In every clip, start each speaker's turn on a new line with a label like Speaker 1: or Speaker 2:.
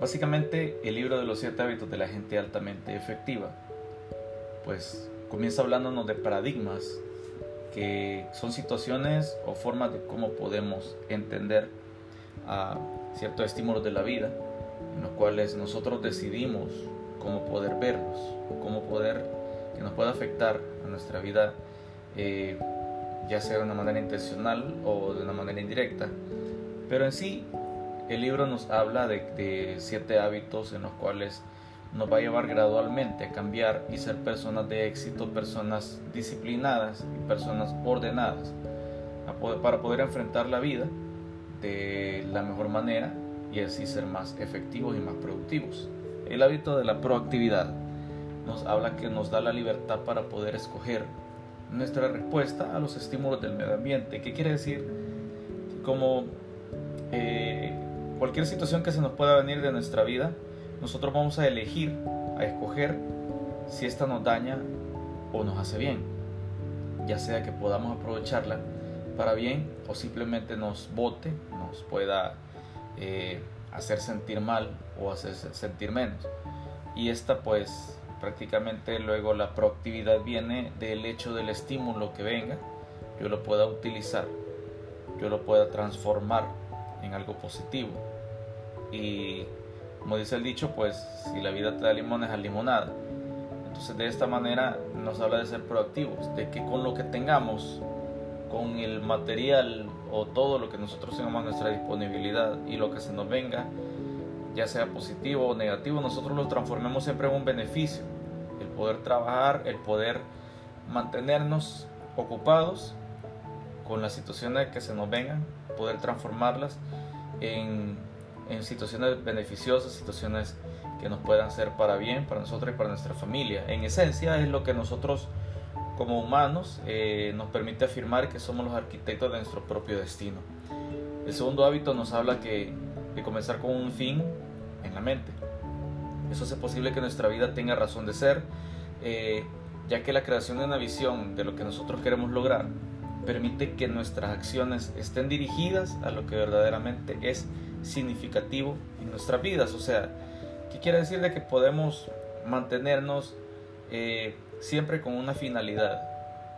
Speaker 1: Básicamente, el libro de los siete hábitos de la gente altamente efectiva, pues comienza hablándonos de paradigmas que son situaciones o formas de cómo podemos entender a ciertos estímulos de la vida, en los cuales nosotros decidimos cómo poder verlos, cómo poder que nos pueda afectar a nuestra vida, eh, ya sea de una manera intencional o de una manera indirecta. Pero en sí, el libro nos habla de, siete hábitos en los cuales nos va a llevar gradualmente a cambiar y ser personas de éxito, personas disciplinadas y personas ordenadas para poder enfrentar la vida de la mejor manera y así ser más efectivos y más productivos. El hábito de la proactividad nos habla que nos da la libertad para poder escoger nuestra respuesta a los estímulos del medio ambiente. ¿Qué quiere decir? Como eh, cualquier situación que se nos pueda venir de nuestra vida, nosotros vamos a elegir, a escoger si esta nos daña o nos hace bien. Ya sea que podamos aprovecharla para bien o simplemente nos bote, nos pueda eh, hacer sentir mal o hacer sentir menos. Y esta pues prácticamente luego la proactividad viene del hecho del estímulo que venga, yo lo pueda utilizar, yo lo pueda transformar en algo positivo y como dice el dicho, pues si la vida te da limones, a limonada. Entonces de esta manera nos habla de ser proactivos, de que con lo que tengamos, con el material o todo lo que nosotros tengamos a nuestra disponibilidad y lo que se nos venga, ya sea positivo o negativo, nosotros lo transformemos siempre en un beneficio. El poder trabajar, el poder mantenernos ocupados con las situaciones que se nos vengan, poder transformarlas en en situaciones beneficiosas, situaciones que nos puedan ser para bien, para nosotros y para nuestra familia. En esencia es lo que nosotros como humanos eh, nos permite afirmar que somos los arquitectos de nuestro propio destino. El segundo hábito nos habla que de comenzar con un fin en la mente. Eso hace posible que nuestra vida tenga razón de ser, eh, ya que la creación de una visión de lo que nosotros queremos lograr permite que nuestras acciones estén dirigidas a lo que verdaderamente es significativo en nuestras vidas. O sea, ¿qué quiere decir de que podemos mantenernos eh, siempre con una finalidad,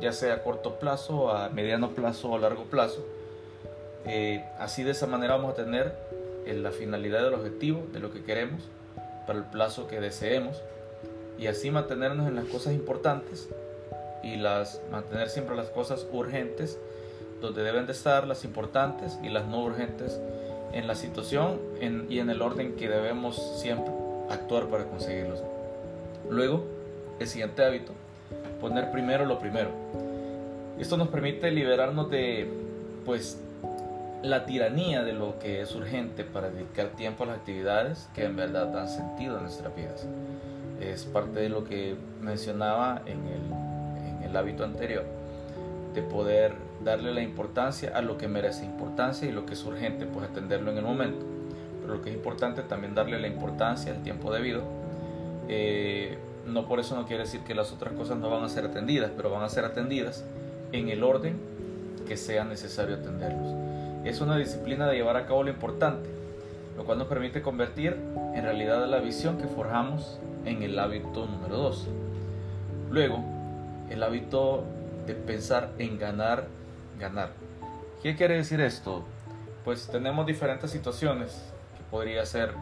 Speaker 1: ya sea a corto plazo, a mediano plazo o a largo plazo? Eh, así de esa manera vamos a tener eh, la finalidad del objetivo, de lo que queremos, para el plazo que deseemos, y así mantenernos en las cosas importantes y las mantener siempre las cosas urgentes donde deben de estar las importantes y las no urgentes en la situación y en el orden que debemos siempre actuar para conseguirlos. Luego, el siguiente hábito, poner primero lo primero. Esto nos permite liberarnos de pues la tiranía de lo que es urgente para dedicar tiempo a las actividades que en verdad dan sentido a nuestras vidas. Es parte de lo que mencionaba en el, en el hábito anterior, de poder darle la importancia a lo que merece importancia y lo que es urgente, pues atenderlo en el momento. Pero lo que es importante también darle la importancia al tiempo debido. Eh, no por eso no quiere decir que las otras cosas no van a ser atendidas, pero van a ser atendidas en el orden que sea necesario atenderlos. Es una disciplina de llevar a cabo lo importante, lo cual nos permite convertir en realidad la visión que forjamos en el hábito número 2. Luego, el hábito de pensar en ganar ganar. ¿Qué quiere decir esto? Pues tenemos diferentes situaciones que podría ser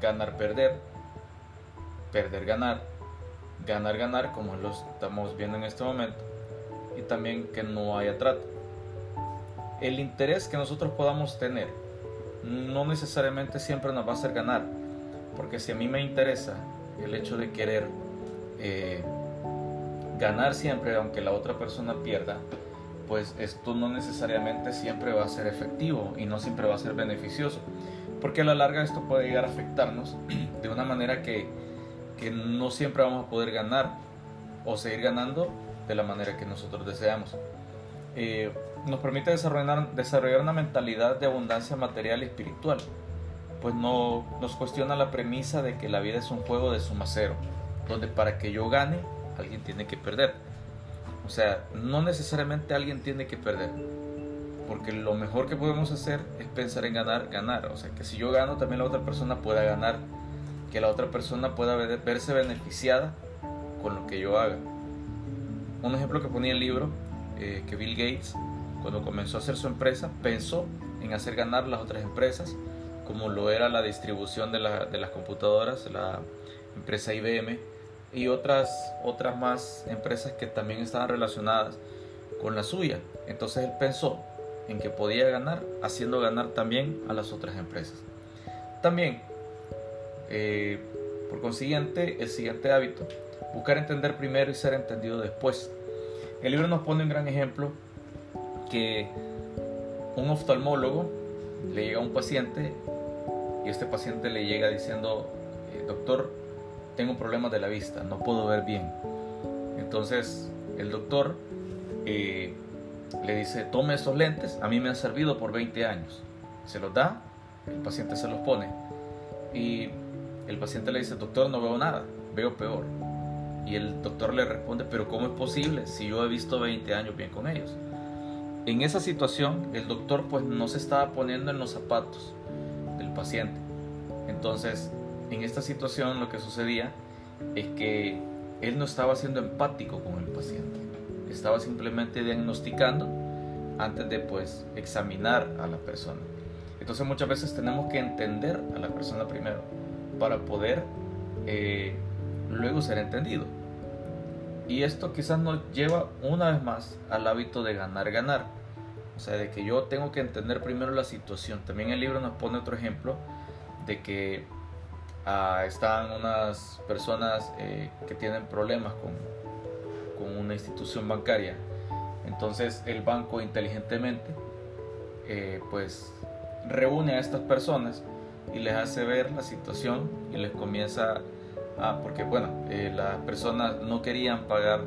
Speaker 1: ganar, perder, perder, ganar, ganar, ganar, como lo estamos viendo en este momento, y también que no haya trato. El interés que nosotros podamos tener no necesariamente siempre nos va a hacer ganar, porque si a mí me interesa el hecho de querer eh, ganar siempre, aunque la otra persona pierda, pues esto no necesariamente siempre va a ser efectivo y no siempre va a ser beneficioso, porque a la larga esto puede llegar a afectarnos de una manera que, que no siempre vamos a poder ganar o seguir ganando de la manera que nosotros deseamos. Eh, nos permite desarrollar, desarrollar una mentalidad de abundancia material y espiritual, pues no nos cuestiona la premisa de que la vida es un juego de suma cero, donde para que yo gane alguien tiene que perder o sea, no necesariamente alguien tiene que perder. Porque lo mejor que podemos hacer es pensar en ganar, ganar. O sea, que si yo gano, también la otra persona pueda ganar. Que la otra persona pueda verse beneficiada con lo que yo haga. Un ejemplo que ponía el libro, eh, que Bill Gates, cuando comenzó a hacer su empresa, pensó en hacer ganar las otras empresas, como lo era la distribución de, de las computadoras, la empresa IBM y otras, otras más empresas que también estaban relacionadas con la suya. Entonces él pensó en que podía ganar haciendo ganar también a las otras empresas. También, eh, por consiguiente, el siguiente hábito, buscar entender primero y ser entendido después. El libro nos pone un gran ejemplo que un oftalmólogo le llega a un paciente y este paciente le llega diciendo, eh, doctor, tengo problemas de la vista, no puedo ver bien. Entonces el doctor eh, le dice, tome estos lentes, a mí me han servido por 20 años. Se los da, el paciente se los pone y el paciente le dice, doctor, no veo nada, veo peor. Y el doctor le responde, pero ¿cómo es posible si yo he visto 20 años bien con ellos? En esa situación, el doctor pues no se estaba poniendo en los zapatos del paciente. Entonces, en esta situación lo que sucedía es que él no estaba siendo empático con el paciente. Estaba simplemente diagnosticando antes de pues examinar a la persona. Entonces muchas veces tenemos que entender a la persona primero para poder eh, luego ser entendido. Y esto quizás nos lleva una vez más al hábito de ganar, ganar. O sea, de que yo tengo que entender primero la situación. También el libro nos pone otro ejemplo de que ah, están unas personas eh, que tienen problemas con, con, una institución bancaria. Entonces el banco inteligentemente eh, pues reúne a estas personas y les hace ver la situación y les comienza Ah, porque bueno, eh, las personas no querían pagar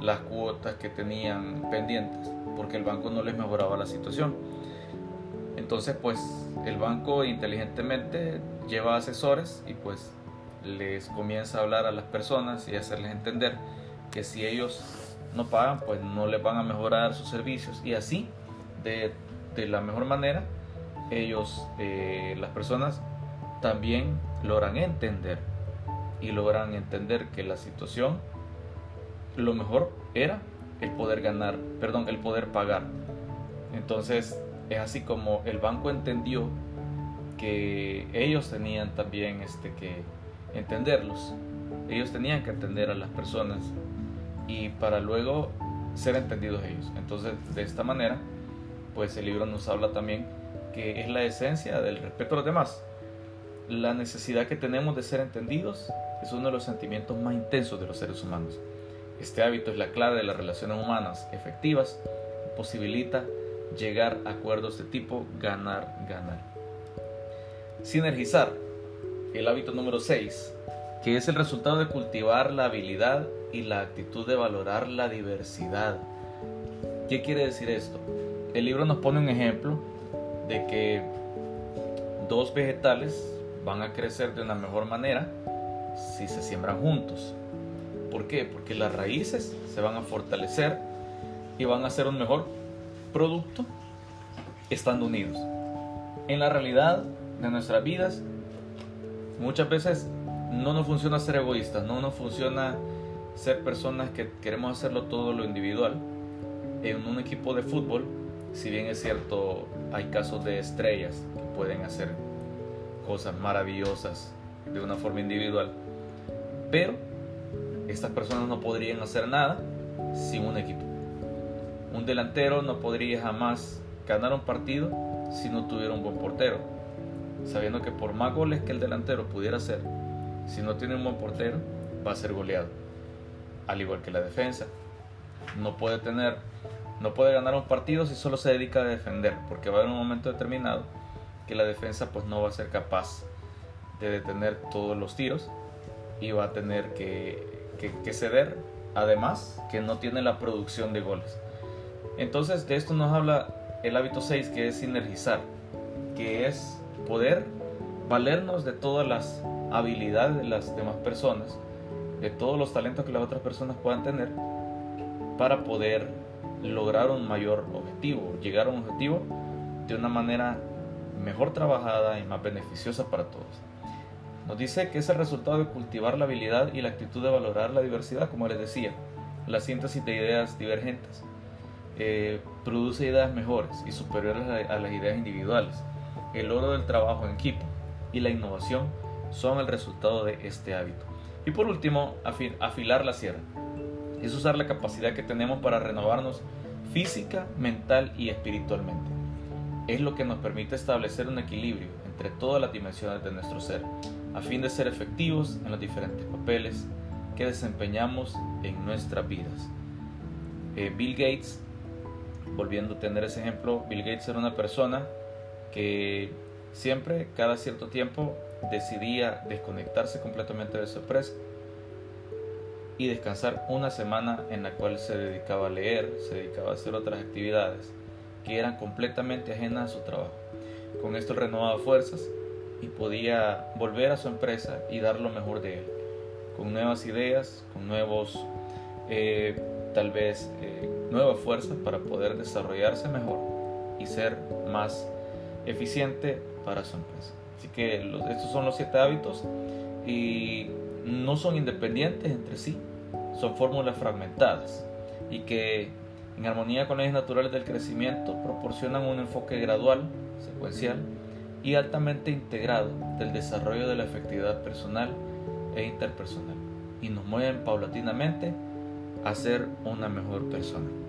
Speaker 1: las cuotas que tenían pendientes porque el banco no les mejoraba la situación. Entonces, pues el banco inteligentemente lleva asesores y pues les comienza a hablar a las personas y hacerles entender que si ellos no pagan, pues no les van a mejorar sus servicios y así, de, de la mejor manera, ellos, eh, las personas, también logran entender y logran entender que la situación, lo mejor era el poder ganar, perdón, el poder pagar. Entonces es así como el banco entendió que ellos tenían también este, que entenderlos. Ellos tenían que entender a las personas y para luego ser entendidos ellos. Entonces, de esta manera, pues el libro nos habla también que es la esencia del respeto a los demás. La necesidad que tenemos de ser entendidos es uno de los sentimientos más intensos de los seres humanos. Este hábito es la clave de las relaciones humanas efectivas posibilita llegar a acuerdos de tipo ganar, ganar. Sinergizar, el hábito número 6, que es el resultado de cultivar la habilidad y la actitud de valorar la diversidad. ¿Qué quiere decir esto? El libro nos pone un ejemplo de que dos vegetales van a crecer de una mejor manera si se siembran juntos. ¿Por qué? Porque las raíces se van a fortalecer y van a ser un mejor producto estando unidos. En la realidad de nuestras vidas, muchas veces no nos funciona ser egoístas, no nos funciona ser personas que queremos hacerlo todo lo individual. En un equipo de fútbol, si bien es cierto, hay casos de estrellas que pueden hacer cosas maravillosas de una forma individual, pero estas personas no podrían hacer nada sin un equipo. Un delantero no podría jamás ganar un partido si no tuviera un buen portero. Sabiendo que por más goles que el delantero pudiera hacer, si no tiene un buen portero, va a ser goleado. Al igual que la defensa. No puede tener, no puede ganar un partido si solo se dedica a defender, porque va a haber un momento determinado que la defensa pues no va a ser capaz de detener todos los tiros y va a tener que, ceder, además que no tiene la producción de goles. Entonces de esto nos habla el hábito 6 que es sinergizar, que es poder valernos de todas las habilidades de las demás personas, de todos los talentos que las otras personas puedan tener, para poder lograr un mayor objetivo, llegar a un objetivo de una manera mejor trabajada y más beneficiosa para todos. Nos dice que es el resultado de cultivar la habilidad y la actitud de valorar la diversidad, como les decía, la síntesis de ideas divergentes. Eh, produce ideas mejores y superiores a, las ideas individuales. El oro del trabajo en equipo y la innovación son el resultado de este hábito. Y por último, afilar la sierra. Es usar la capacidad que tenemos para renovarnos física, mental y espiritualmente. Es lo que nos permite establecer un equilibrio entre todas las dimensiones de nuestro ser, a fin de ser efectivos en los diferentes papeles que desempeñamos en nuestras vidas. Eh, Bill Gates, volviendo a tener ese ejemplo, Bill Gates era una persona que siempre, cada cierto tiempo, decidía desconectarse completamente de su empresa y descansar una semana en la cual se dedicaba a leer, se dedicaba a hacer otras actividades que eran completamente ajenas a su trabajo. Con esto renovaba fuerzas y podía volver a su empresa y dar lo mejor de él, con nuevas ideas, con nuevos, eh, tal vez, eh, nuevas fuerzas para poder desarrollarse mejor y ser más eficiente para su empresa. Así que estos son los siete hábitos y no son independientes entre sí, son fórmulas fragmentadas y que en armonía con leyes naturales del crecimiento proporcionan un enfoque gradual, secuencial y altamente integrado del desarrollo de la efectividad personal e interpersonal y nos mueven paulatinamente a ser una mejor persona.